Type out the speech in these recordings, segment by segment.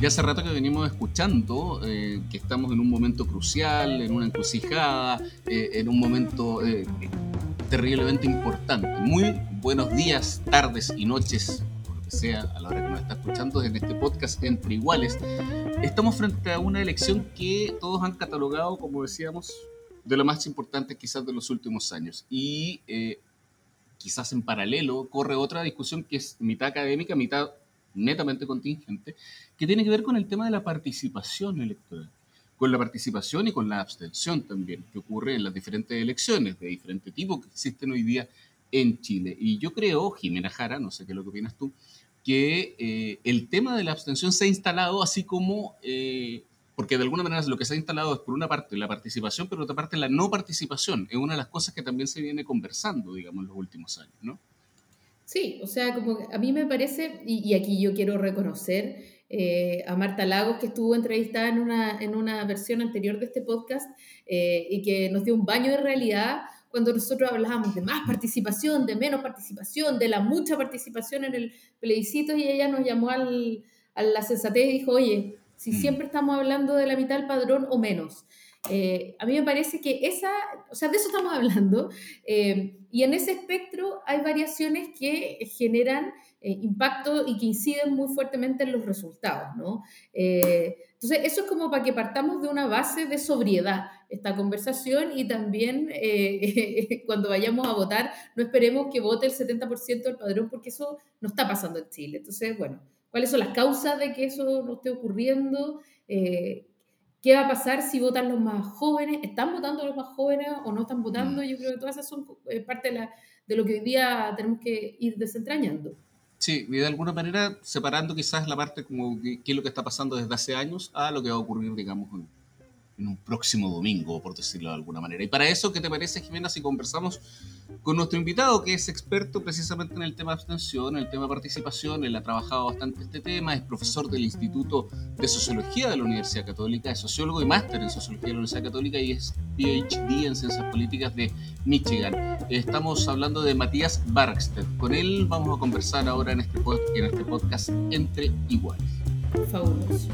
Ya hace rato que venimos escuchando eh, que estamos en un momento crucial, en una encrucijada, eh, en un momento eh, terriblemente importante. Muy buenos días, tardes y noches, por lo que sea, a la hora que nos está escuchando en este podcast Entre Iguales. Estamos frente a una elección que todos han catalogado, como decíamos, de lo más importante quizás de los últimos años. Y quizás en paralelo corre otra discusión que es mitad académica, mitad netamente contingente, que tiene que ver con el tema de la participación electoral, con la participación y con la abstención también, que ocurre en las diferentes elecciones de diferente tipo que existen hoy día en Chile. Y yo creo, Jimena Jara, no sé qué es lo que opinas tú, que eh, el tema de la abstención se ha instalado así como, eh, porque de alguna manera lo que se ha instalado es por una parte la participación, pero por otra parte la no participación. Es una de las cosas que también se viene conversando, digamos, en los últimos años, ¿no? Sí, o sea, como a mí me parece, y, aquí yo quiero reconocer eh, a Marta Lagos, que estuvo entrevistada en una, en una versión anterior de este podcast eh, y que nos dio un baño de realidad cuando nosotros hablábamos de más participación, de menos participación, de la mucha participación en el plebiscito, y ella nos llamó al, a la sensatez y dijo, oye, si mm. siempre estamos hablando de la mitad del padrón o menos. Eh, a mí me parece que esa, o sea, de eso estamos hablando, eh, y en ese espectro hay variaciones que generan eh, impacto y que inciden muy fuertemente en los resultados, ¿no? entonces, eso es como para que partamos de una base de sobriedad esta conversación y también cuando vayamos a votar, no esperemos que vote el 70% del padrón porque eso no está pasando en Chile. Entonces, bueno, ¿cuáles son las causas de que eso no esté ocurriendo? ¿Qué va a pasar si votan los más jóvenes? ¿Están votando los más jóvenes o no están votando? Mm. Yo creo que todas esas son eh, parte de, de lo que hoy día tenemos que ir desentrañando. Sí, y de alguna manera separando quizás la parte como qué es lo que está pasando desde hace años a lo que va a ocurrir, digamos, en, en un próximo domingo, por decirlo de alguna manera. Y para eso, ¿qué te parece, Jimena, si conversamos con nuestro invitado, que es experto precisamente en el tema de abstención, en el tema de participación? Él ha trabajado bastante este tema, es profesor del Instituto de Sociología de la Universidad Católica, es sociólogo y máster en Sociología de la Universidad Católica y es PhD en Ciencias Políticas de Michigan. Estamos hablando de Matías Barkstedt. Con él vamos a conversar ahora en este, en este podcast Entre Iguales. Fabuloso.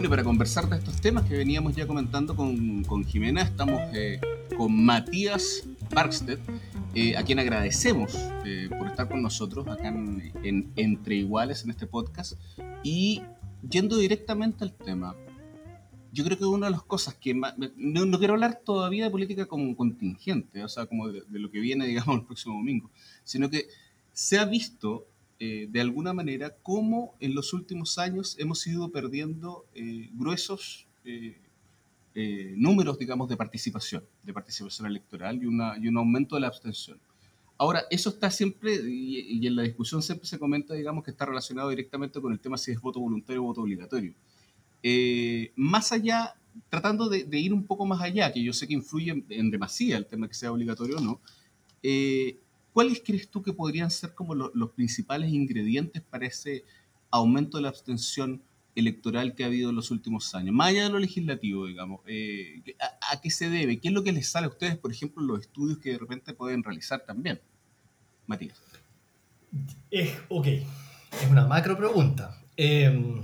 Bueno, y para conversar de estos temas que veníamos ya comentando con, con Jimena, estamos eh, con Matías Barkstedt, eh, a quien agradecemos eh, por estar con nosotros acá en, Entre Iguales en este podcast. Y yendo directamente al tema, yo creo que una de las cosas que más, no, quiero hablar todavía de política como contingente, o sea, como de, de, lo que viene, digamos, el próximo domingo, sino que se ha visto eh, de alguna manera cómo en los últimos años hemos ido perdiendo eh, gruesos eh, números, digamos, de participación, de participación electoral y, una, y un aumento de la abstención. Ahora, eso está siempre, y, en la discusión siempre se comenta, digamos, que está relacionado directamente con el tema si es voto voluntario o voto obligatorio. más allá, tratando de, ir un poco más allá, que yo sé que influye en, en demasía el tema que sea obligatorio o no, ¿Cuáles crees tú que podrían ser como los principales ingredientes para ese aumento de la abstención electoral que ha habido en los últimos años? Más allá de lo legislativo, digamos, eh, ¿a, qué se debe? ¿Qué es lo que les sale a ustedes, por ejemplo, los estudios que de repente pueden realizar también? Matías. Es, ok, es una macro pregunta. Em,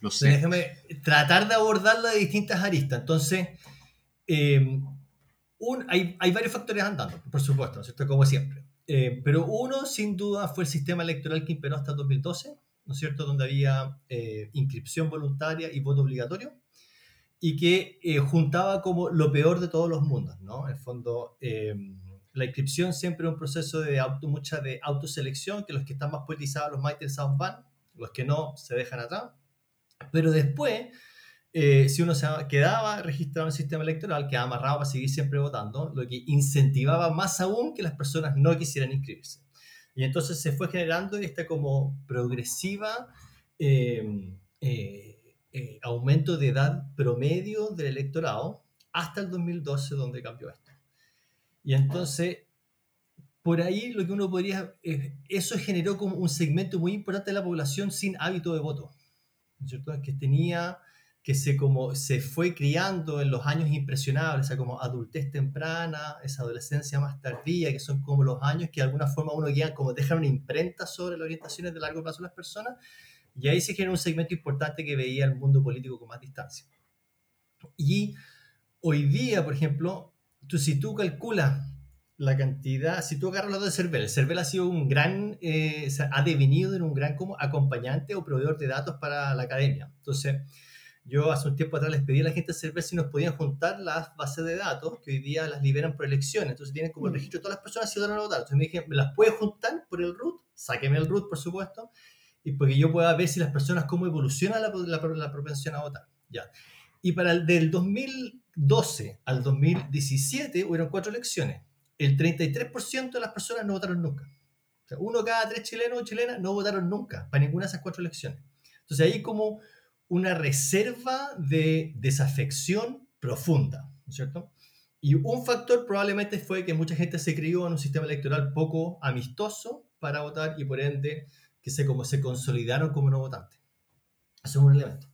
lo sé. Déjame tratar de abordarla de distintas aristas. Entonces, em, hay, hay, varios factores andando, por supuesto, ¿no es cierto? Como siempre. Eh, pero uno, sin duda, fue el sistema electoral que imperó hasta 2012, ¿no es cierto? Donde había eh, inscripción voluntaria y voto obligatorio, y que eh, juntaba como lo peor de todos los mundos, ¿no? En el fondo, la inscripción siempre es un proceso de auto, mucha de autoselección, que los que están más politizados, los más interesados van, los que no se dejan atrás. Pero después eh, si uno se quedaba registrado en el sistema electoral, quedaba amarrado para seguir siempre votando, lo que incentivaba más aún que las personas no quisieran inscribirse. Y entonces se fue generando esta como progresiva em, eh, eh, aumento de edad promedio del electorado hasta el 2012 donde cambió esto. Y entonces, por ahí lo que uno podría, eh, eso generó como un segmento muy importante de la población sin hábito de voto, ¿cierto? Que tenía que se, como, se fue criando en los años impresionables, o sea, como adultez temprana, esa adolescencia más tardía, que son como los años que de alguna forma uno guía, como dejan una imprenta sobre las orientaciones de largo plazo de las personas, y ahí se genera un segmento importante que veía el mundo político con más distancia. Y hoy día, por ejemplo, tú, si tú calculas la cantidad, si tú agarras lo de Cervel, Cervel ha sido un gran, eh, ha devenido en un gran como acompañante o proveedor de datos para la academia. Entonces, yo hace un tiempo atrás les pedí a la gente saber si nos podían juntar las bases de datos que hoy día las liberan por elecciones. Entonces tienen como el mm. registro de todas las personas que van a votar. Entonces me dije, ¿me las puede juntar por el root? Sáqueme el root, por supuesto. Y porque yo pueda ver si las personas, cómo evoluciona la, la, propensión a votar. Ya. Y para el del 2012 al 2017 hubieron cuatro elecciones. El 33% de las personas no votaron nunca. O sea, uno cada tres chilenos o chilenas no votaron nunca para ninguna de esas cuatro elecciones. Entonces ahí como una reserva de desafección profunda, ¿no es cierto? Y un factor probablemente fue que mucha gente se crió en un sistema electoral poco amistoso para votar y por ende que se, como se consolidaron como no votantes. Eso es un elemento.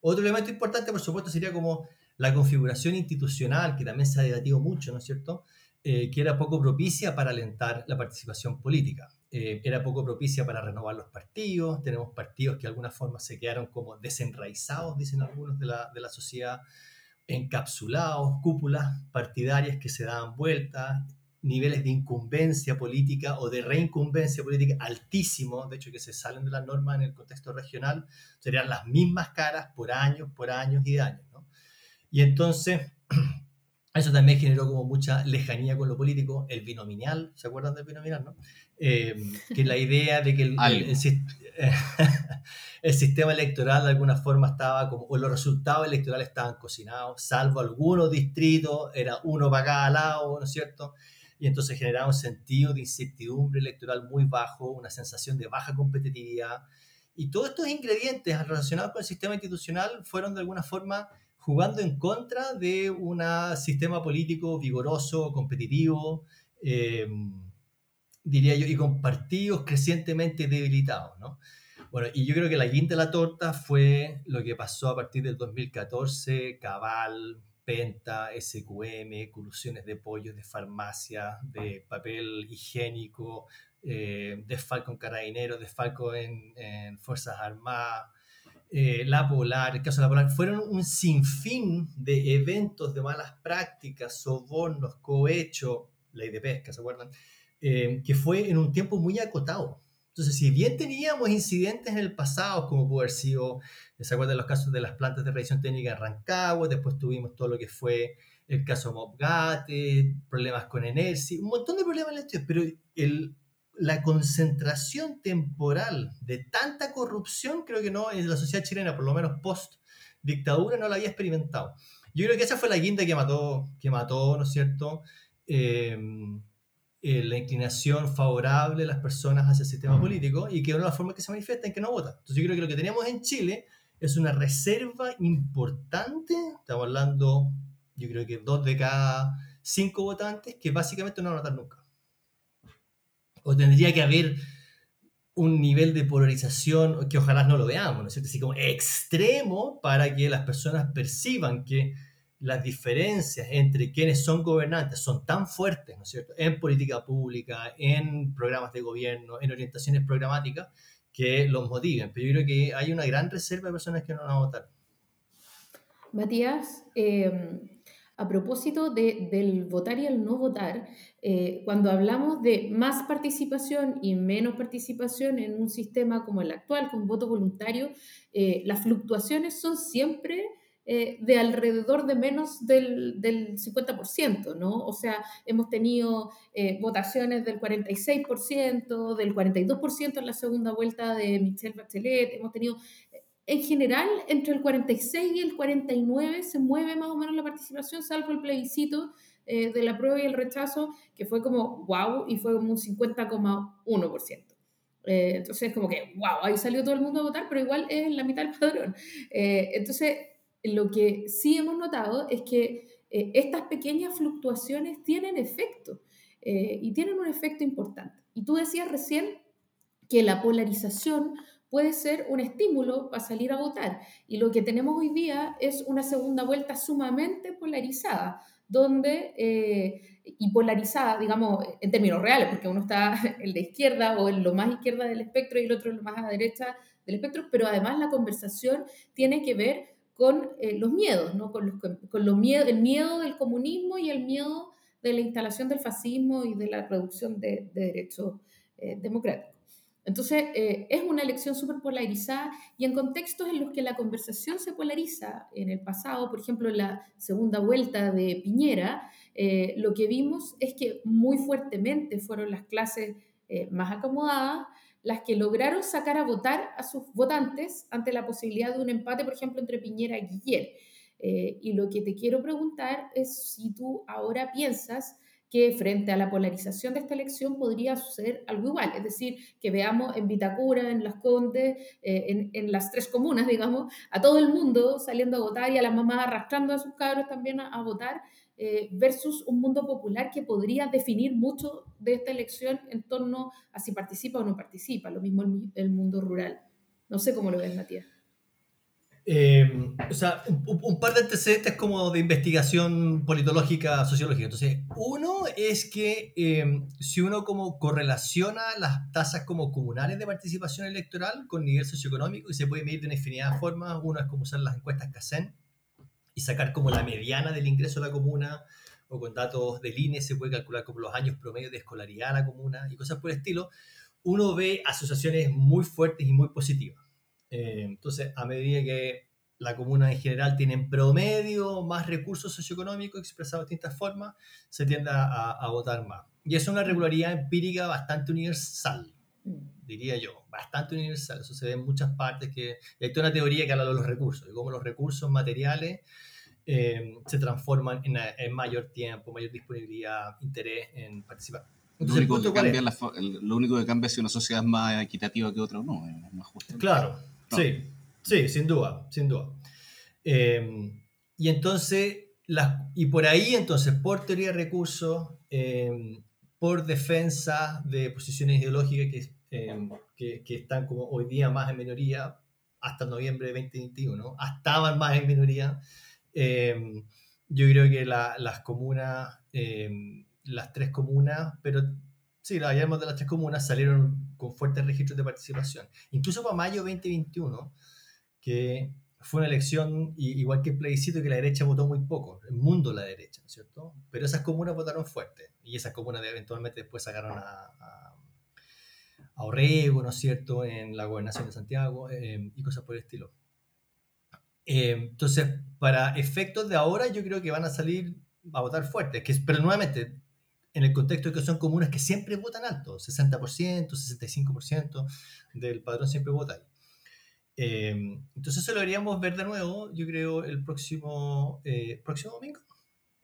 Otro elemento importante, por supuesto, sería como la configuración institucional, que también se ha debatido mucho, ¿no es cierto? Eh, que era poco propicia para alentar la participación política. Eh, era poco propicia para renovar los partidos, tenemos partidos que de alguna forma se quedaron como desenraizados, dicen algunos de la, de la sociedad, encapsulados, cúpulas partidarias que se daban vueltas, niveles de incumbencia política o de reincumbencia política altísimos, de hecho que se salen de la norma en el contexto regional, serían las mismas caras por años, por años y años. ¿no? Y entonces Eso también generó como mucha lejanía con lo político, el binomial, ¿se acuerdan del binomial, no? Eh, que la idea de que el, el, sistema electoral de alguna forma estaba como, o los resultados electorales estaban cocinados, salvo algunos distritos, era uno para cada lado, ¿no es cierto? Y entonces generaba un sentido de incertidumbre electoral muy bajo, una sensación de baja competitividad. Y todos estos ingredientes relacionados con el sistema institucional fueron de alguna forma jugando en contra de un sistema político vigoroso, competitivo, eh, diría yo, y con partidos crecientemente debilitados, ¿no? Bueno, y yo creo que la quinta de la torta fue lo que pasó a partir del 2014, Cabal, Penta, SQM, colusiones de pollos, de farmacia, de papel higiénico, eh, desfalco en carabineros, desfalco en, en Fuerzas Armadas, eh, la Polar, el caso de la Polar, fueron un sinfín de eventos de malas prácticas, sobornos, cohecho, ley de pesca, ¿se acuerdan? Eh, que fue en un tiempo muy acotado. Entonces, si bien teníamos incidentes en el pasado, como pudo haber sido, ¿se acuerdan los casos de las plantas de revisión técnica en? Después tuvimos todo lo que fue el caso Mobgate, problemas con Energy, un montón de problemas en la historia, pero el, la concentración temporal de tanta corrupción, creo que no, en la sociedad chilena, por lo menos post dictadura, no la había experimentado. Yo creo que esa fue la guinda que mató, que mató ¿no es cierto?, em, eh, la inclinación favorable de las personas hacia el sistema político y que una de las formas que se manifiesta en que no votan. Entonces yo creo que lo que tenemos en Chile es una reserva importante, estamos hablando, yo creo que dos de cada cinco votantes que básicamente no van a votar nunca o tendría que haber un nivel de polarización que ojalá no lo veamos, ¿no es cierto? Así como extremo para que las personas perciban que las diferencias entre quienes son gobernantes son tan fuertes, ¿no es cierto? En política pública, en programas de gobierno, en orientaciones programáticas, que los motiven. Pero yo creo que hay una gran reserva de personas que no van a votar. Matías, eh, a propósito de, del votar y el no votar, eh, cuando hablamos de más participación y menos participación en un sistema como el actual, con voto voluntario, eh, las fluctuaciones son siempre eh, de alrededor de menos del, del, 50%, ¿no? O sea, hemos tenido votaciones del 46%, del 42% en la segunda vuelta de Michelle Bachelet, hemos tenido en general, entre el 46 y el 49 se mueve más o menos la participación, salvo el plebiscito eh, de la prueba y el rechazo, que fue como wow, y fue como un 50,1%. Eh, entonces, como que, wow, ahí salió todo el mundo a votar, pero igual es la mitad del padrón. Eh, entonces, lo que sí hemos notado es que eh, estas pequeñas fluctuaciones tienen efecto y tienen un efecto importante. Y tú decías recién que la polarización puede ser un estímulo para salir a votar. Y lo que tenemos hoy día es una segunda vuelta sumamente polarizada, donde y polarizada, digamos, en términos reales, porque uno está en la izquierda o en lo más izquierda del espectro y el otro en lo más a derecha del espectro, pero además la conversación tiene que ver con eh, los miedos, ¿no? con, los, con los miedo, el miedo del comunismo y el miedo de la instalación del fascismo y de la reducción de, derechos eh, democráticos. Entonces, eh, es una elección súper polarizada y en contextos en los que la conversación se polariza, en el pasado, por ejemplo, en la segunda vuelta de Piñera, eh, lo que vimos es que muy fuertemente fueron las clases eh, más acomodadas las que lograron sacar a votar a sus votantes ante la posibilidad de un empate, por ejemplo, entre Piñera y Guillermo. y lo que te quiero preguntar es si tú ahora piensas que frente a la polarización de esta elección podría suceder algo igual, es decir, que veamos en Vitacura, en Las Condes, eh, en, las tres comunas, digamos, a todo el mundo saliendo a votar y a las mamás arrastrando a sus cabros también a, votar, eh, versus un mundo popular que podría definir mucho de esta elección en torno a si participa o no participa, lo mismo el, el mundo rural. No sé cómo lo ves, Matías. Eh, o sea, un, par de antecedentes como de investigación politológica, sociológica. Entonces, uno es que eh, si uno como correlaciona las tasas como comunales de participación electoral con nivel socioeconómico y se puede medir de una infinidad de formas, uno es como usar las encuestas CACEN y sacar como la mediana del ingreso a la comuna o con datos del INE se puede calcular como los años promedio de escolaridad a la comuna y cosas por el estilo, uno ve asociaciones muy fuertes y muy positivas. Eh, entonces, a medida que la comuna en general tiene en promedio más recursos socioeconómicos expresados de distintas formas, se tiende a, votar más. Y es una regularidad empírica bastante universal, mm. diría yo, bastante universal. Eso se ve en muchas partes. que Hay toda una teoría que habla de los recursos, de cómo los recursos materiales eh, se transforman en, en, mayor tiempo, mayor disponibilidad, interés en participar. lo, único que cambia lo único que cambia es si una sociedad es más equitativa que otra o no, es más justa. Claro, Sí, sí, sin duda, sin duda. Em, y entonces, y por ahí entonces, por teoría de recursos, em, por defensa de posiciones ideológicas em, que, que, están como hoy día más en minoría, hasta noviembre de 2021, estaban más en minoría, yo creo que las comunas, las tres comunas, pero sí, la de las tres comunas salieron con fuertes registros de participación. Incluso para mayo 2021, que fue una elección igual que el plebiscito que la derecha votó muy poco, el mundo la derecha, ¿cierto? Pero esas comunas votaron fuerte y esas comunas eventualmente después sacaron a, a, Orrego, ¿no es cierto?, en la gobernación de Santiago eh, y cosas por el estilo. Eh, entonces, para efectos de ahora, yo creo que van a salir a votar fuerte, que, pero nuevamente, en el contexto de que son comunas que siempre votan alto, 60%, 65% del padrón siempre vota ahí. Eh, entonces eso lo deberíamos ver de nuevo, yo creo, el próximo, eh, próximo domingo.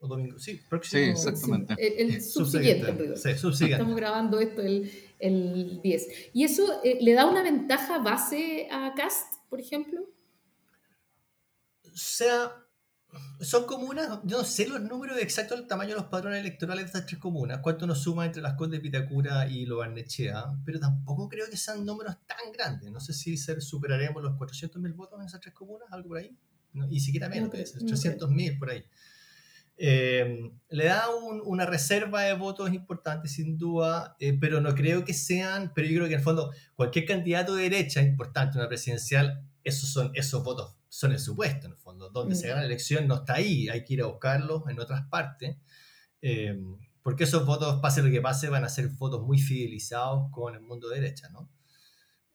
¿O domingo? Sí, próximo. Sí, exactamente. El, subsiguiente. Sí, subsiguiente. Estamos grabando esto el, el 10. ¿Y eso eh, le da una ventaja base a Cast, por ejemplo? O sea, son comunas, yo no sé los números exactos del tamaño de los padrones electorales de estas tres comunas, cuánto nos suma entre las Condes de Pitacura y Lo Barnechea, pero tampoco creo que sean números tan grandes. No sé si superaremos los 400.000 votos en esas tres comunas, algo por ahí, y siquiera menos, 300.000 por ahí. Eh, le da una reserva de votos importante, sin duda, eh, pero no creo que sean, pero yo creo que en el fondo cualquier candidato de derecha importante, una presidencial, esos son esos votos son el supuesto, en el fondo. Donde se mm. gana la elección no está ahí, hay que ir a buscarlos en otras partes. Eh, porque esos votos, pase lo que pase, van a ser votos muy fidelizados con el mundo de derecha, ¿no?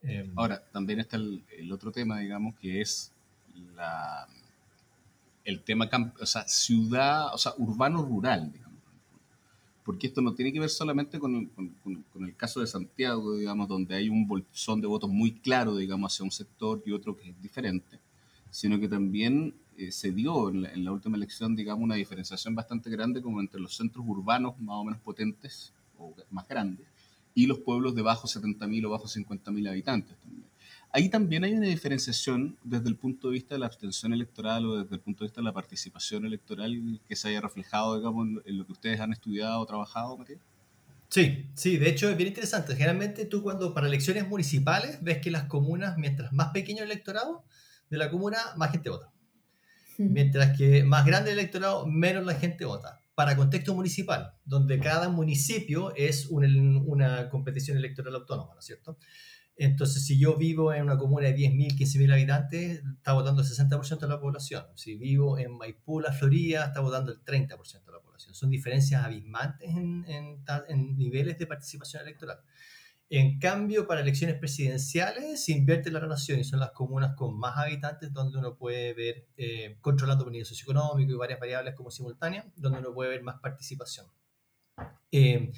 Eh, Ahora, también está el, otro tema, digamos, que es la, el tema, o sea, ciudad, o sea, urbano-rural, digamos. Porque esto no tiene que ver solamente con, con, con, el caso de Santiago, digamos, donde hay un bolsón de votos muy claro, digamos, hacia un sector y otro que es diferente sino que también eh, se dio en la, última elección, digamos, una diferenciación bastante grande como entre los centros urbanos más o menos potentes o más grandes y los pueblos de bajo 70.000 o bajo 50.000 habitantes también. Ahí también hay una diferenciación desde el punto de vista de la abstención electoral o desde el punto de vista de la participación electoral que se haya reflejado, digamos, en lo que ustedes han estudiado o trabajado, Matías. Sí, sí, de hecho es bien interesante. Generalmente tú cuando para elecciones municipales ves que las comunas, mientras más pequeño el electorado de la comuna, más gente vota. Mientras que más grande el electorado, menos la gente vota. Para contexto municipal, donde cada municipio es una competición electoral autónoma, ¿no es cierto? Entonces, si yo vivo en una comuna de 10.000, 15.000 habitantes, está votando el 60% de la población. Si vivo en Maipú, La Florida, está votando el 30% de la población. Son diferencias abismantes en, en, en niveles de participación electoral. En cambio, para elecciones presidenciales se invierte la relación y son las comunas con más habitantes donde uno puede ver, eh, controlando por nivel socioeconómico y varias variables como simultáneas, donde uno puede ver más participación. Eh,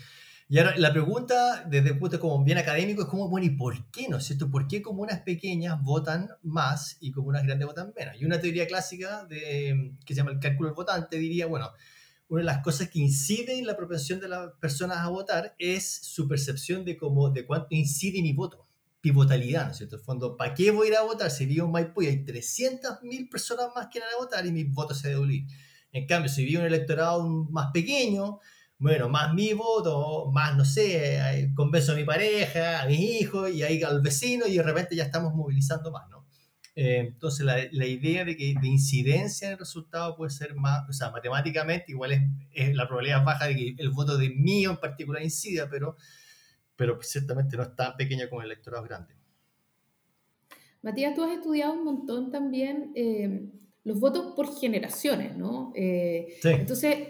y ahora la pregunta desde el punto como bien académico es como, bueno, ¿y por qué no es cierto? ¿Por qué comunas pequeñas votan más y comunas grandes votan menos? Y una teoría clásica que se llama el cálculo del votante diría, bueno, una de las cosas que incide en la propensión de las personas a votar es su percepción de, cómo, de cuánto incide mi voto. Pivotalidad, ¿no es cierto? En el fondo, ¿para qué voy a ir a votar si vivo en Maipú y hay 300.000 personas más que van a votar y mi voto se debe En cambio, si vivo en un electorado más pequeño, bueno, más mi voto, más, no sé, convenzo a mi pareja, a mis hijos y ahí al vecino y de repente ya estamos movilizando más, ¿no? Eh, entonces, la, la, idea de que de incidencia en el resultado puede ser más, o sea, matemáticamente igual es, la probabilidad baja de que el voto de mío en particular incida, pero, pero ciertamente no es tan pequeña como el electorado grande. Matías, tú has estudiado un montón también eh, los votos por generaciones, ¿no? Eh, sí. Entonces,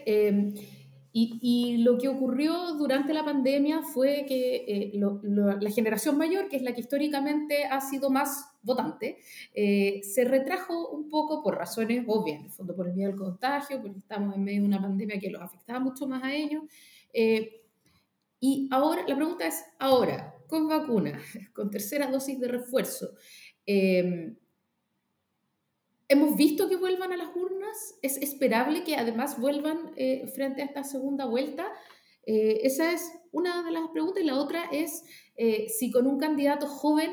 y, lo que ocurrió durante la pandemia fue que eh, la generación mayor, que es la que históricamente ha sido más votante, eh, se retrajo un poco por razones obvias, en el fondo por el miedo al contagio, porque estamos en medio de una pandemia que los afectaba mucho más a ellos. Eh, y ahora, la pregunta es, ahora, con vacuna, con tercera dosis de refuerzo, Hemos visto que vuelvan a las urnas. Es esperable que además vuelvan eh, frente a esta segunda vuelta. Eh, esa es una de las preguntas. Y la otra es eh, si con un candidato joven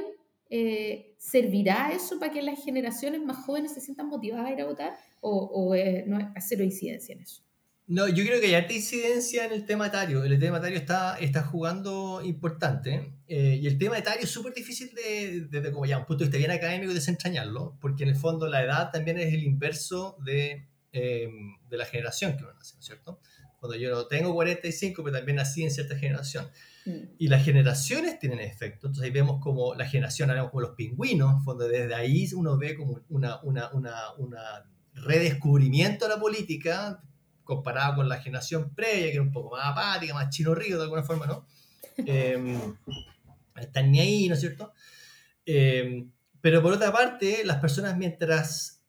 servirá eso para que las generaciones más jóvenes se sientan motivadas a ir a votar o, o no hay cero incidencia en eso. No, yo creo que hay alta incidencia en el tema etario. El tema etario está, está jugando importante. Eh, y el tema etario es súper difícil de, desde como ya un punto de vista bien académico, desentrañarlo, porque en el fondo la edad también es el inverso de, eh, de la generación que uno nace, ¿no es cierto? Cuando yo tengo 45, pero también nací en cierta generación. Mm. Y las generaciones tienen efecto. Entonces ahí vemos como la generación, hablamos como los pingüinos, en fondo desde ahí uno ve como una, una, una, una redescubrimiento de la política comparado con la generación previa, que era un poco más apática, más chino río de alguna forma, ¿no? Eh, están ni ahí, ¿no es cierto? Em, pero por otra parte, las personas mientras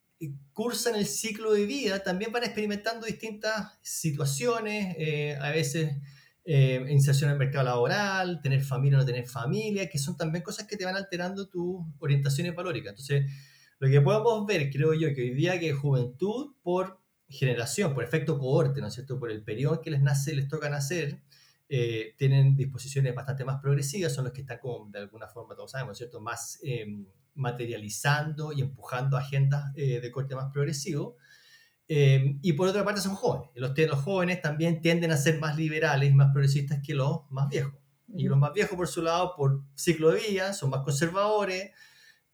cursan el ciclo de vida también van experimentando distintas situaciones, eh, a veces eh, inserción en el mercado laboral, tener familia o no tener familia, que son también cosas que te van alterando tus orientaciones valóricas. Entonces, lo que podemos ver, creo yo, que hoy día que juventud por generación, por efecto cohorte, ¿no es cierto? Por el periodo que les nace, les toca nacer, eh, tienen disposiciones bastante más progresivas, son los que están como de alguna forma, todos sabemos, ¿cierto? Más em, materializando y empujando agendas eh, de corte más progresivo. Em, y por otra parte son jóvenes. Los, los jóvenes también tienden a ser más liberales y más progresistas que los más viejos. Y los más viejos, por su lado, por ciclo de vida, son más conservadores.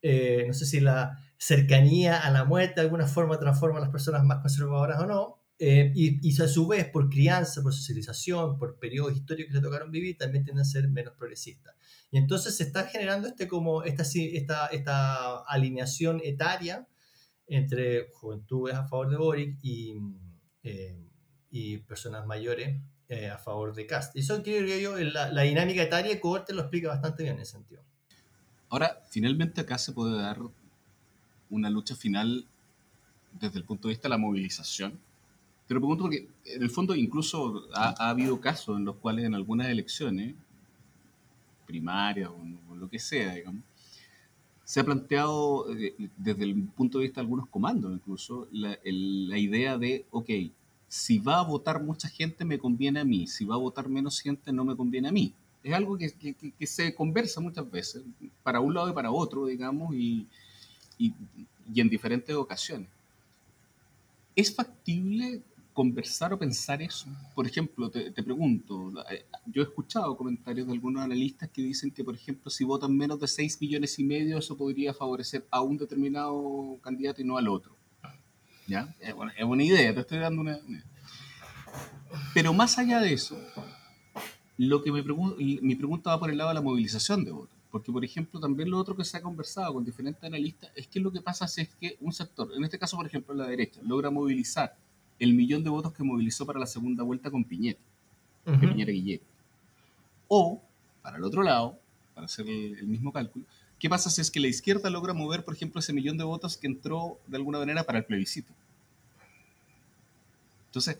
Eh, no sé si la, cercanía a la muerte de alguna forma transforma a las personas más conservadoras o no. Eh, y, y, a su vez, por crianza, por socialización, por periodos históricos que le tocaron vivir, también tienden a ser menos progresistas. Y entonces se está generando este, como esta, esta, esta alineación etaria entre juventudes a favor de Boric y, eh, y personas mayores eh, a favor de Cast. Y eso creo yo, la, la dinámica etaria cohorte lo explica bastante bien en ese sentido. Ahora, finalmente acá se puede dar una lucha final desde el punto de vista de la movilización. Te lo pregunto porque en el fondo incluso ha, habido casos en los cuales en algunas elecciones, primarias o, lo que sea, digamos, se ha planteado eh, desde el punto de vista de algunos comandos incluso la, la, idea de, ok, si va a votar mucha gente me conviene a mí, si va a votar menos gente no me conviene a mí. Es algo que, que, que se conversa muchas veces, para un lado y para otro, digamos, y, y, y en diferentes ocasiones. ¿Es factible conversar o pensar eso? Por ejemplo, te, pregunto, eh, yo he escuchado comentarios de algunos analistas que dicen que, por ejemplo, si votan menos de 6 millones y medio, eso podría favorecer a un determinado candidato y no al otro. ¿Ya? Es, buena, idea, te estoy dando una... Pero más allá de eso, lo que me pregunto, mi pregunta va por el lado de la movilización de votos. Porque, por ejemplo, también lo otro que se ha conversado con diferentes analistas es que lo que pasa es que un sector, en este caso, por ejemplo, la derecha, logra movilizar el millón de votos que movilizó para la segunda vuelta con Piñera, Piñera Guillermo. O, para el otro lado, para hacer el, mismo cálculo, ¿qué pasa si es que la izquierda logra mover, por ejemplo, ese millón de votos que entró de alguna manera para el plebiscito? Entonces,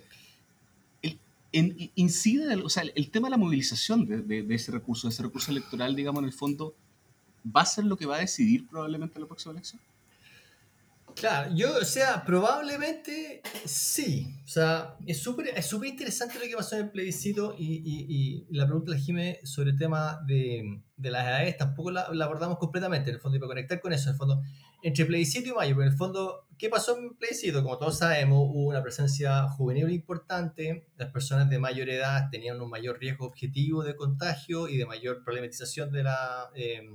el, incide, o sea, el, tema de la movilización de, ese recurso, de ese recurso electoral, digamos, en el fondo, ¿va a ser lo que va a decidir probablemente la próxima elección? Claro, yo, o sea, probablemente sí. O sea, es súper es súper interesante lo que pasó en el plebiscito y, la pregunta de Jimé sobre el tema de, de, las edades tampoco la, la, abordamos completamente, en el fondo, y para conectar con eso, en el fondo, entre plebiscito y mayo, pero en el fondo, ¿qué pasó en plebiscito? Como todos sabemos, hubo una presencia juvenil importante, las personas de mayor edad tenían un mayor riesgo objetivo de contagio y de mayor problematización de la, eh,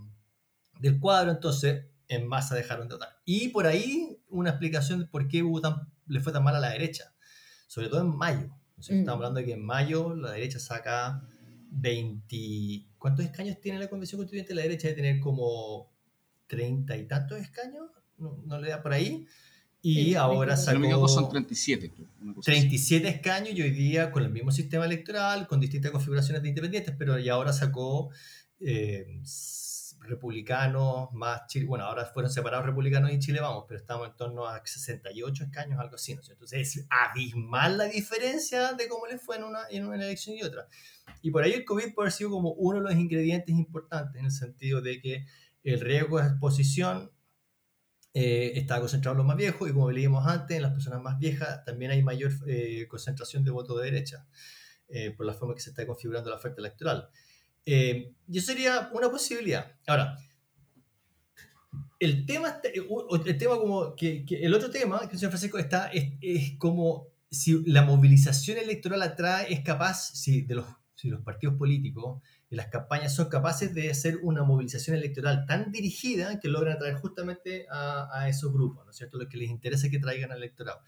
del cuadro, entonces en masa dejaron de votar. Y por ahí una explicación de por qué le fue tan mal a la derecha, sobre todo en mayo. Estamos mm. hablando de que en mayo la derecha saca 20... ¿Cuántos escaños tiene la Convención Constituyente? La derecha debe tener como 30 y tantos escaños, no, le da por ahí. Y ahora sacó... son 37. 37 escaños y hoy día con el mismo sistema electoral, con distintas configuraciones de independientes, pero y ahora sacó... Eh, republicanos más Chile, bueno, ahora fueron separados republicanos y Chile vamos, pero estamos en torno a 68 escaños, algo así, ¿no? Entonces es abismal la diferencia de cómo le fue en una, en una elección y otra. Y por ahí el COVID puede haber sido como uno de los ingredientes importantes en el sentido de que el riesgo de exposición eh, está concentrado en los más viejos y como leímos antes, en las personas más viejas también hay mayor eh, concentración de voto de derecha eh, por la forma que se está configurando la oferta electoral. Eh, y eso sería una posibilidad. Ahora, el tema, el tema como que, el otro tema que señor Francisco está es, es, como si la movilización electoral atrae, es capaz, si, de los, si los partidos políticos y las campañas son capaces de hacer una movilización electoral tan dirigida que logran atraer justamente a, a esos grupos, ¿no es cierto? Lo que les interesa que traigan al electorado.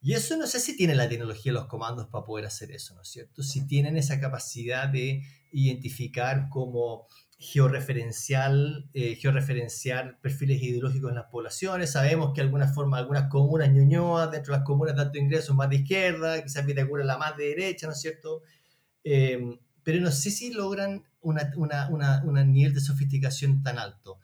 Y eso no sé si tiene la tecnología los comandos para poder hacer eso, ¿no es cierto? Si tienen esa capacidad de identificar como georreferencial, eh, georreferenciar perfiles ideológicos en las poblaciones. Sabemos que algunas formas, algunas comunas ñoñoas, dentro de las comunas de alto ingreso más de izquierda, quizás Vitacura la más de derecha, ¿no es cierto? Em, pero no sé si logran un una, una, una, nivel de sofisticación tan alto.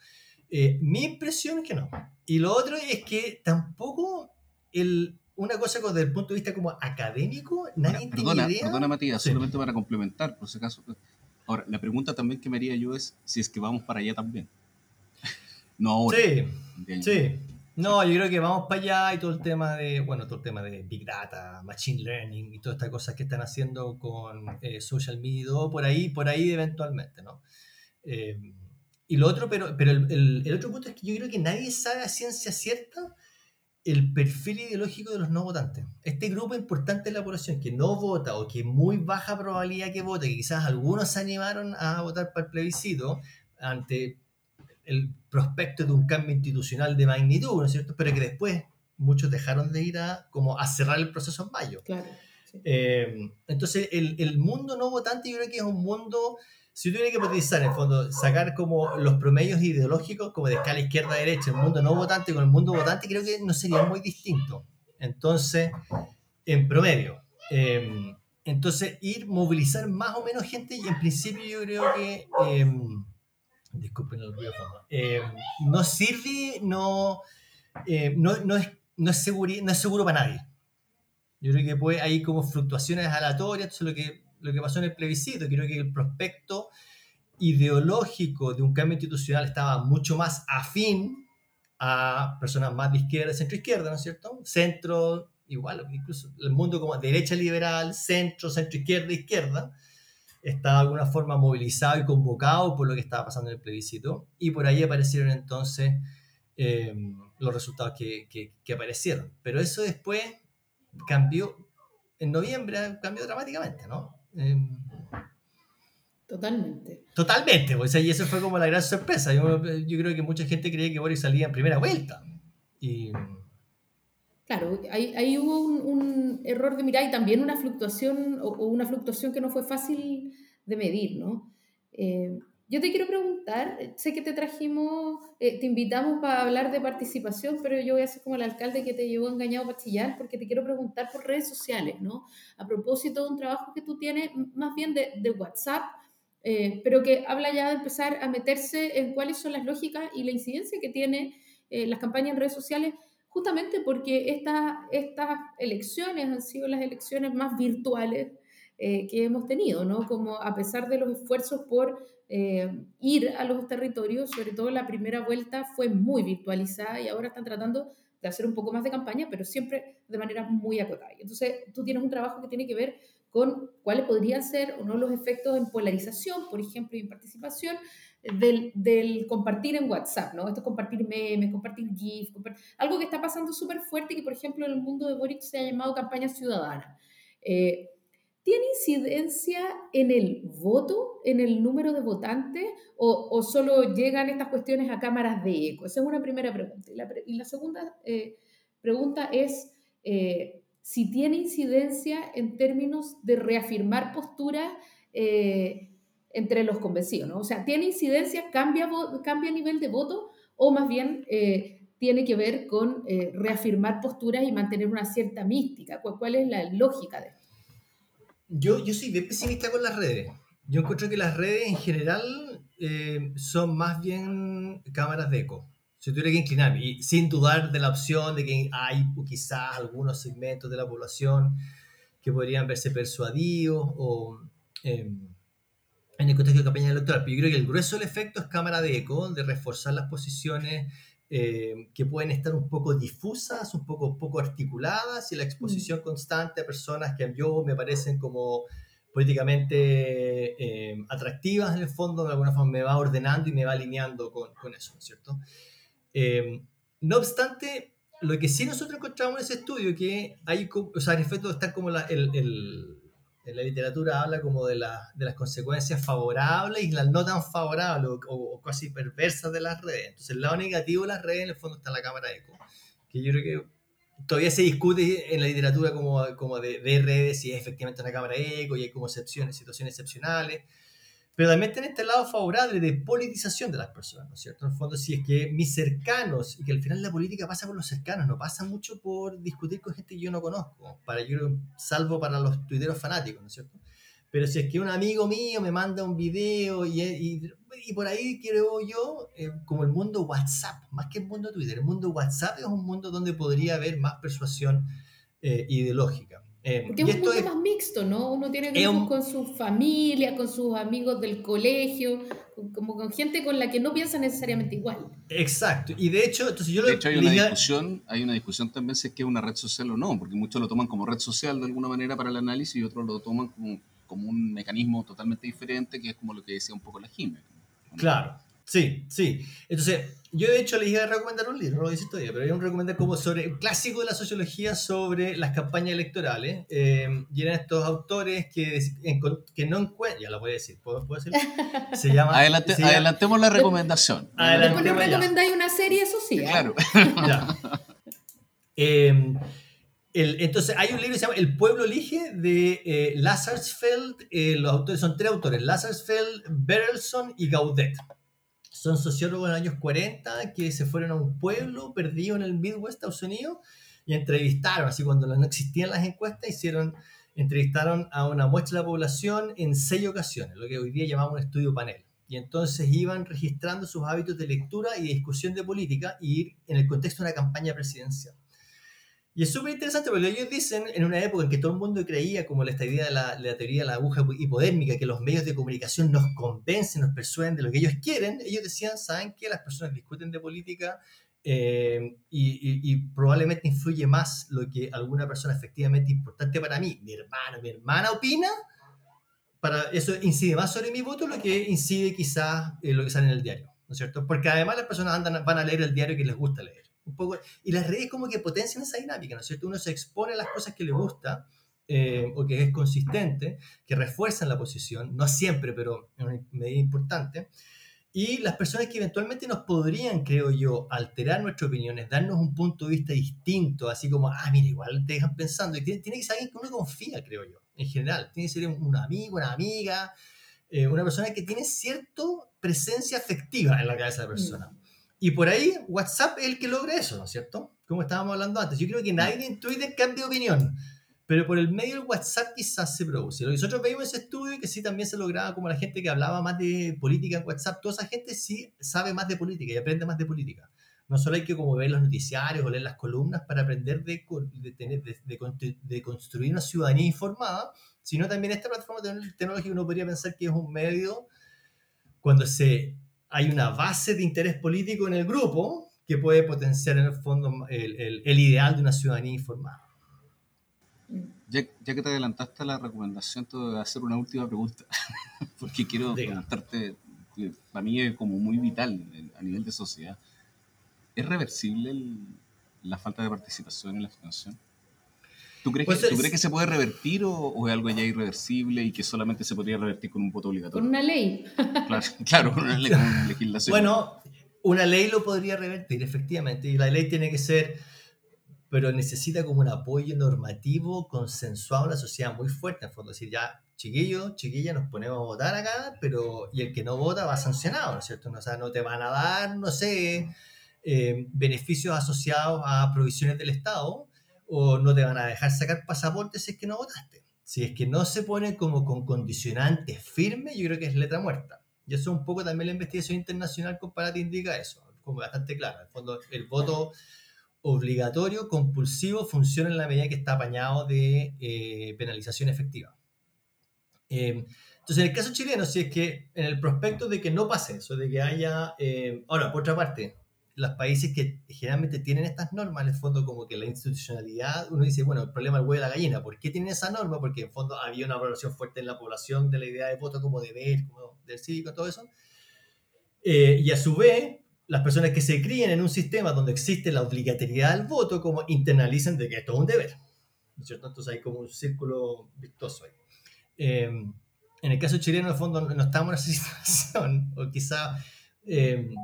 Eh, mi impresión es que no. Y lo otro es que tampoco el, una cosa desde el punto de vista como académico, nadie perdona, idea. Perdona, Matías, solamente para complementar, por si acaso. Ahora, la pregunta también que me haría yo es si es que vamos para allá también. no ahora. Sí, sí. No, yo creo que vamos para allá y todo el tema de, bueno, todo el tema de Big Data, Machine Learning y todas estas cosas que están haciendo con eh, Social Media, por ahí, por ahí eventualmente, ¿no? Eh, y lo otro, pero, pero el, otro punto es que yo creo que nadie sabe a ciencia cierta el perfil ideológico de los no votantes. Este grupo importante de la población que no vota o que muy baja probabilidad que vote, que quizás algunos se animaron a votar para el plebiscito ante el prospecto de un cambio institucional de magnitud, ¿no es cierto? Pero que después muchos dejaron de ir a, como a cerrar el proceso en mayo. Claro, eh, entonces, el, el, mundo no votante yo creo que es un mundo si tuviera que utilizar en el fondo, sacar como los promedios ideológicos, como de escala izquierda-derecha, el mundo no votante con el mundo votante, creo que no sería muy distinto. Entonces, en promedio. Em, entonces, ir, movilizar más o menos gente, y en principio yo creo que. Eh, disculpen el ruido eh, no sirve, no, no, no, es, no, es seguro, no es seguro para nadie. Yo creo que puede, hay como fluctuaciones aleatorias, eso es lo que lo que pasó en el plebiscito. Creo que el prospecto ideológico de un cambio institucional estaba mucho más afín a personas más de izquierda, centro-izquierda, ¿no es cierto? Centro, igual, incluso el mundo como derecha liberal, centro, centro-izquierda, izquierda, estaba de alguna forma movilizado y convocado por lo que estaba pasando en el plebiscito, y por ahí aparecieron entonces eh, los resultados que, que, aparecieron. Pero eso después cambió, en noviembre cambió dramáticamente, ¿no? Eh, Totalmente. Totalmente, pues, y eso fue como la gran sorpresa. Yo, creo que mucha gente creía que Boris salía en primera vuelta. Y... Claro, ahí, hubo un, error de mirar y también una fluctuación, o, una fluctuación que no fue fácil de medir, ¿no? Eh, yo te quiero preguntar, sé que te trajimos, eh, te invitamos para hablar de participación, pero yo voy a ser como el alcalde que te llevó engañado para chillar, porque te quiero preguntar por redes sociales, ¿no? A propósito de un trabajo que tú tienes, más bien de, WhatsApp, eh, pero que habla ya de empezar a meterse en cuáles son las lógicas y la incidencia que tiene las campañas en redes sociales, justamente porque estas, elecciones han sido las elecciones más virtuales eh, que hemos tenido, ¿no? Como a pesar de los esfuerzos por ir a los territorios, sobre todo la primera vuelta fue muy virtualizada y ahora están tratando de hacer un poco más de campaña, pero siempre de manera muy acotada. Entonces, tú tienes un trabajo que tiene que ver con cuáles podrían ser o no los efectos en polarización, por ejemplo, y en participación del, del compartir en WhatsApp, ¿no? Esto es compartir memes, compartir GIF, algo que está pasando súper fuerte que, por ejemplo, en el mundo de Boric se ha llamado campaña ciudadana. Eh, ¿Tiene incidencia en el voto, en el número de votantes, o, solo llegan estas cuestiones a cámaras de eco? Esa es una primera pregunta. Y la, segunda eh, pregunta es, eh, si tiene incidencia en términos de reafirmar posturas eh, entre los convencidos, ¿no? O sea, ¿tiene incidencia, cambia, cambia nivel de voto o más bien eh, tiene que ver con eh, reafirmar posturas y mantener una cierta mística? ¿Cuál, es la lógica de esto? Yo, yo soy bien pesimista con las redes. Yo encuentro que las redes en general son más bien cámaras de eco si tuviera que inclinarme, y sin dudar de la opción de que hay quizás algunos segmentos de la población que podrían verse persuadidos o em, en el contexto de campaña electoral, pero yo creo que el grueso del efecto es cámara de eco, de reforzar las posiciones em, que pueden estar un poco difusas, un poco, poco articuladas, y la exposición mm. constante a personas que yo me parecen como políticamente em, atractivas en el fondo, de alguna forma me va ordenando y me va alineando con, con eso, ¿no es cierto? Em, no obstante, lo que sí nosotros encontramos en ese estudio, que hay, o sea, en efecto está como la, el, el, en la literatura habla como de, la, de, las consecuencias favorables y las no tan favorables o, casi perversas de las redes. Entonces, el lado negativo de las redes, en el fondo, está la cámara eco, que yo creo que todavía se discute en la literatura como, como de, de redes si es efectivamente una cámara eco y hay como excepciones, situaciones excepcionales pero también tiene este lado favorable de politización de las personas, ¿no es cierto? En el fondo, si es que mis cercanos, y que al final la política pasa por los cercanos, no pasa mucho por discutir con gente que yo no conozco, para yo, salvo para los tuiteros fanáticos, ¿no es cierto? Pero si es que un amigo mío me manda un video y, y, por ahí quiero yo, eh, como el mundo WhatsApp, más que el mundo Twitter, el mundo WhatsApp es un mundo donde podría haber más persuasión eh, ideológica. Eh, Porque es un mundo más mixto, ¿no? Uno tiene que un... con su familia, con sus amigos del colegio, como con gente con la que no piensa necesariamente igual. Exacto. Y de hecho, entonces yo de hecho hay una discusión, hay una discusión también si es que es una red social o no, porque muchos lo toman como red social de alguna manera para el análisis y otros lo toman como, como un mecanismo totalmente diferente, que es como lo que decía un poco la Jiménez. Claro. Sí, sí. Entonces, yo de hecho les iba a recomendar un libro, no lo hice todavía, pero hay un recomendar como sobre un clásico de la sociología sobre las campañas electorales. Eh, y eran estos autores que, que no encuentran, ya lo voy a decir, ¿puedo, ¿puedo decir? Se llama, adelantemos la recomendación. Después nos recomendáis una serie, eso sí. ¿eh? Claro. Eh, el, entonces, hay un libro que se llama El pueblo elige de eh, Lazarsfeld. los autores son tres autores: Lazarsfeld, Berelson y Gaudet son sociólogos en los años 40 que se fueron a un pueblo perdido en el Midwest, Estados Unidos, y entrevistaron, así cuando no existían las encuestas, hicieron, entrevistaron a una muestra de la población en seis ocasiones, lo que hoy día llamamos un estudio panel. Y entonces iban registrando sus hábitos de lectura y de discusión de política y en el contexto de una campaña presidencial. Y es súper interesante porque ellos dicen, en una época en que todo el mundo creía, como esta idea de la, la, teoría de la aguja hipodérmica, que los medios de comunicación nos convencen, nos persuaden de lo que ellos quieren, ellos decían, ¿saben que Las personas discuten de política eh, y, y, probablemente influye más lo que alguna persona efectivamente importante para mí, mi hermano, mi hermana opina, para eso incide más sobre mi voto lo que incide quizás en lo que sale en el diario, ¿no es cierto? Porque además las personas andan, van a leer el diario que les gusta leer un poco, y las redes como que potencian esa dinámica, ¿no es cierto? Uno se expone a las cosas que le gusta eh, o que es consistente, que refuerzan la posición, no siempre, pero en una medida importante. Y las personas que eventualmente nos podrían, creo yo, alterar nuestras opiniones, darnos un punto de vista distinto, así como, ah, mira, igual te dejan pensando. Y tiene, que ser alguien que uno confía, creo yo, en general. Tiene que ser un amigo, una amiga, eh, una persona que tiene cierta presencia afectiva en la cabeza de la persona. Mm. Y por ahí WhatsApp es el que logra eso, ¿no es cierto? Como estábamos hablando antes. Yo creo que nadie en Twitter cambia de opinión, pero por el medio del WhatsApp quizás se produce. Lo que nosotros veíamos en ese estudio que sí también se lograba como la gente que hablaba más de política en WhatsApp, toda esa gente sí sabe más de política y aprende más de política. No solo hay que como ver los noticiarios o leer las columnas para aprender de, de, tener, de, de, construir una ciudadanía informada, sino también esta plataforma tecnológica uno podría pensar que es un medio cuando se hay una base de interés político en el grupo que puede potenciar en el fondo el, el, ideal de una ciudadanía informada. Ya, ya, que te adelantaste a la recomendación, te voy a hacer una última pregunta, porque quiero preguntarte, para mí es como muy vital a nivel de sociedad. ¿Es reversible la falta de participación en la abstención? ¿Tú crees, que, pues ¿tú crees que se puede revertir o, es algo ya irreversible y que solamente se podría revertir con un voto obligatorio? Con una ley. Claro, claro con una ley, con legislación. Bueno, una ley lo podría revertir, efectivamente, y la ley tiene que ser, pero necesita como un apoyo normativo consensuado en la sociedad muy fuerte, en fondo, decir, ya, chiquillos, chiquillas, nos ponemos a votar acá, pero, y el que no vota va sancionado, ¿no es cierto? O sea, no te van a dar, no sé, eh, beneficios asociados a provisiones del Estado, o no te van a dejar sacar pasaporte si es que no votaste. Si es que no se pone como con condicionantes firmes, yo creo que es letra muerta. Y eso un poco también la investigación internacional comparada indica eso, como bastante claro. En el fondo, el voto obligatorio, compulsivo, funciona en la medida que está apañado de eh, penalización efectiva. Eh, entonces, en el caso chileno, si es que en el prospecto de que no pase eso, de que haya... Eh, ahora, por otra parte, los países que generalmente tienen estas normas, en el fondo como que la institucionalidad, uno dice, bueno, el problema del huevo de la gallina, ¿por qué tienen esa norma? Porque en fondo había una valoración fuerte en la población de la idea de voto como deber, como del cívico, todo eso. Eh, y a su vez, las personas que se crían en un sistema donde existe la obligatoriedad del voto, como internalizan de que esto es un deber. ¿No es cierto? Entonces hay como un círculo virtuoso ahí. Eh, en el caso chileno, en el fondo, no estamos en esa situación, o quizá... Eh,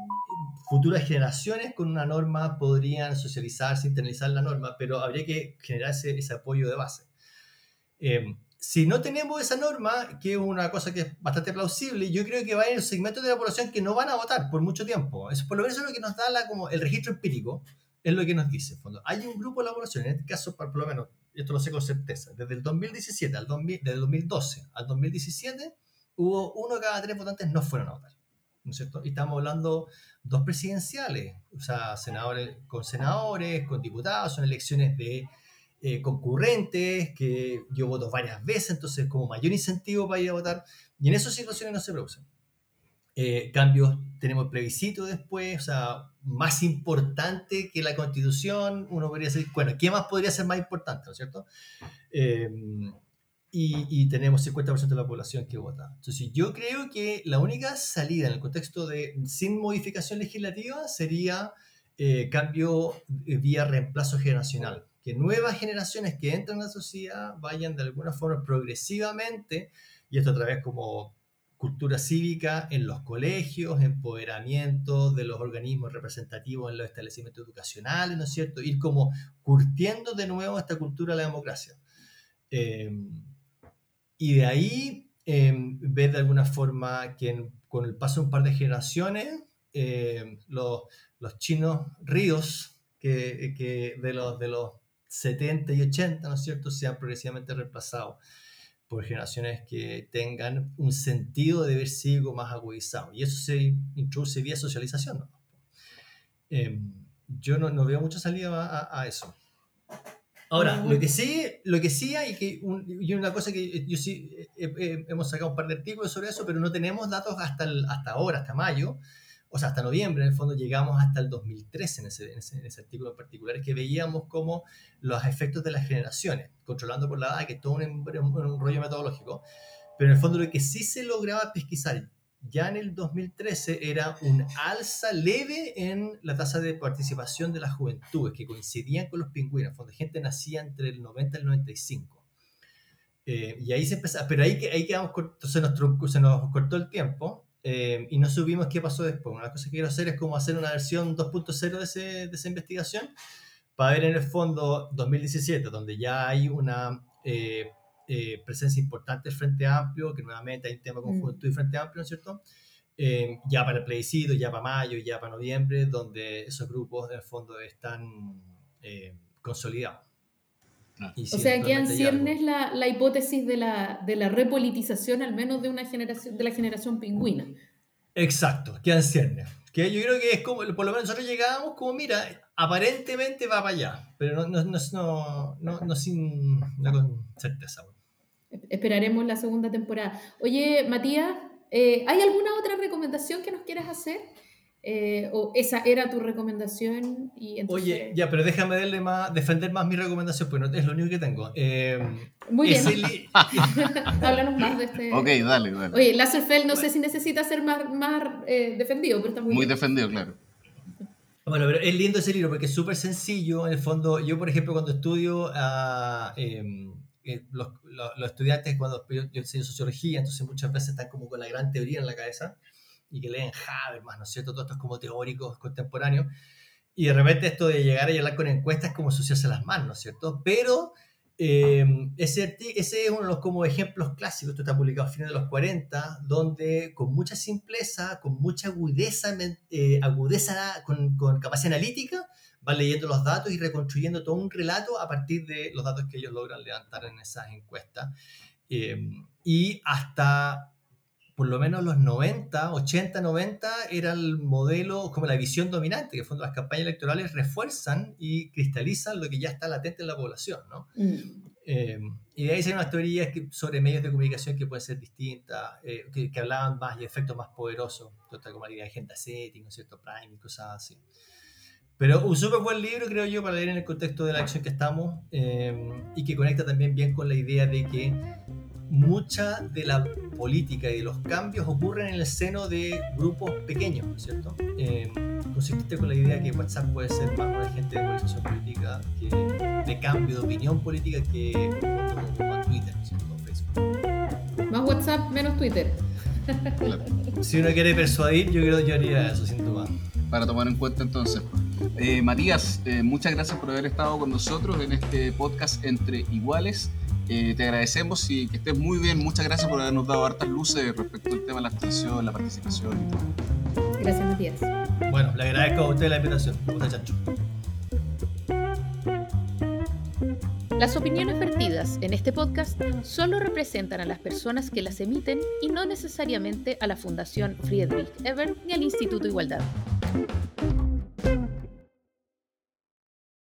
futuras generaciones con una norma podrían socializarse, internalizar la norma, pero habría que generar ese, apoyo de base. Em, si no tenemos esa norma, que es una cosa que es bastante plausible, yo creo que va a haber segmentos de la población que no van a votar por mucho tiempo. Eso por lo menos es lo que nos da la, como el registro empírico, es lo que nos dice. Hay un grupo de la población, en este caso, por lo menos, esto lo sé con certeza, desde el 2017 al 2000, desde el 2012 al 2017, hubo uno de cada tres votantes no fueron a votar. ¿No es cierto? Y estamos hablando dos presidenciales, o sea, senadores con senadores, con diputados, son elecciones de eh, concurrentes, que yo voto varias veces, entonces como mayor incentivo para ir a votar, y en esas situaciones no se producen. Eh, cambios, tenemos plebiscito después, o sea, más importante que la constitución, uno podría decir, bueno, ¿qué más podría ser más importante, ¿no es cierto? Eh, y, tenemos 50% de la población que vota. Entonces, yo creo que la única salida en el contexto de sin modificación legislativa sería eh, cambio vía reemplazo generacional. Que nuevas generaciones que entran a la sociedad vayan de alguna forma progresivamente, y esto a través como cultura cívica en los colegios, empoderamiento de los organismos representativos en los establecimientos educacionales, ¿no es cierto? Ir como curtiendo de nuevo esta cultura de la democracia. Eh, y de ahí eh, ver de alguna forma que con el paso de un par de generaciones, em, los, los, chinos ríos que, que, de, los, de los 70 y 80, ¿no es cierto?, sean progresivamente reemplazados por generaciones que tengan un sentido de ver cívico más agudizado. Y eso se introduce vía socialización. ¿no? Em, yo no, no, veo mucha salida a, a eso. Ahora, lo que sí, lo que sí hay, que y una cosa que yo sí hemos sacado un par de artículos sobre eso, pero no tenemos datos hasta, hasta ahora, hasta mayo, o sea, hasta noviembre, en el fondo llegamos hasta el 2013 en ese, en ese, artículo en particular, que veíamos como los efectos de las generaciones, controlando por la edad, que es todo un, un rollo metodológico, pero en el fondo lo que sí se lograba pesquisar ya en el 2013 era un alza leve en la tasa de participación de las juventudes, que coincidían con los pingüinos. Donde gente nacía entre el 90 y el 95. Eh, y ahí se empezó, pero ahí, ahí quedamos cortos, se nos, se nos cortó el tiempo eh, y no supimos qué pasó después. Una cosa que quiero hacer es como hacer una versión 2.0 de, de esa investigación para ver en el fondo 2017, donde ya hay una eh, eh, presencia importante del Frente Amplio, que nuevamente hay un tema con mm. Juventud y Frente Amplio, ¿no es cierto? Eh, ya para el plebiscito, ya para mayo, ya para noviembre, donde esos grupos en el fondo están eh, consolidados. o sea, quedan ciernes la, la, hipótesis de la, de la repolitización, al menos de una generación, de la generación pingüina. Exacto, quedan ciernes. Que yo creo que es como, por lo menos nosotros llegábamos como, mira, aparentemente va para allá, pero no, no, no, no, no sin con certeza. Esperaremos la segunda temporada. Oye, Matías, eh, ¿hay alguna otra recomendación que nos quieras hacer? Eh, ¿O esa era tu recomendación? Y Oye, ya, pero déjame darle más, defender más mi recomendación, pues no, es lo único que tengo. Eh, Muy bien. Háblanos más de este. Ok, dale, dale. Oye, Laserfeld no sé si necesita ser más, más defendido, pero está muy, muy defendido, claro. Bueno, pero es lindo ese libro porque es súper sencillo. En el fondo, yo, por ejemplo, cuando estudio a. Em, los, los, estudiantes, cuando yo, enseño sociología, entonces muchas veces están como con la gran teoría en la cabeza y que leen Habermas, ¿no es cierto? Todos estos como teóricos contemporáneos. Y de repente esto de llegar y hablar con encuestas es como suciarse las manos, ¿no es cierto? Pero eh, ese, ese es uno de los como ejemplos clásicos, esto está publicado a fines de los 40, donde con mucha simpleza, con mucha agudeza, eh, agudeza con, con capacidad analítica, van leyendo los datos y reconstruyendo todo un relato a partir de los datos que ellos logran levantar en esas encuestas. Eh, y hasta por lo menos los 90, 80, 90 era el modelo, como la visión dominante, que las campañas electorales refuerzan y cristalizan lo que ya está latente en la población. ¿no? Mm. Eh, y de ahí se unas teorías que, sobre medios de comunicación que pueden ser distintas, eh, que, que, hablaban más y efectos más poderosos, como la idea de agenda setting, ¿no cierto? Prime y cosas así. Pero un súper buen libro, creo yo, para leer en el contexto de la acción que estamos eh, y que conecta también bien con la idea de que mucha de la política y de los cambios ocurren en el seno de grupos pequeños, ¿cierto? Eh, consiste con la idea que WhatsApp puede ser más una agente de movilización política, que, de cambio de opinión política que como, Twitter, ¿cierto? Facebook. Más WhatsApp, menos Twitter. Si uno quiere persuadir, yo creo que yo haría eso, sin duda. Para tomar en cuenta entonces. Eh, Matías, eh, muchas gracias por haber estado con nosotros en este podcast Entre Iguales. Eh, te agradecemos y que estés muy bien. Muchas gracias por habernos dado hartas luces respecto al tema de la abstención, la participación y todo. Gracias, Matías. Bueno, le agradezco a usted la invitación. Las opiniones vertidas en este podcast solo representan a las personas que las emiten y no necesariamente a la Fundación Friedrich Ebert ni al Instituto Igualdad.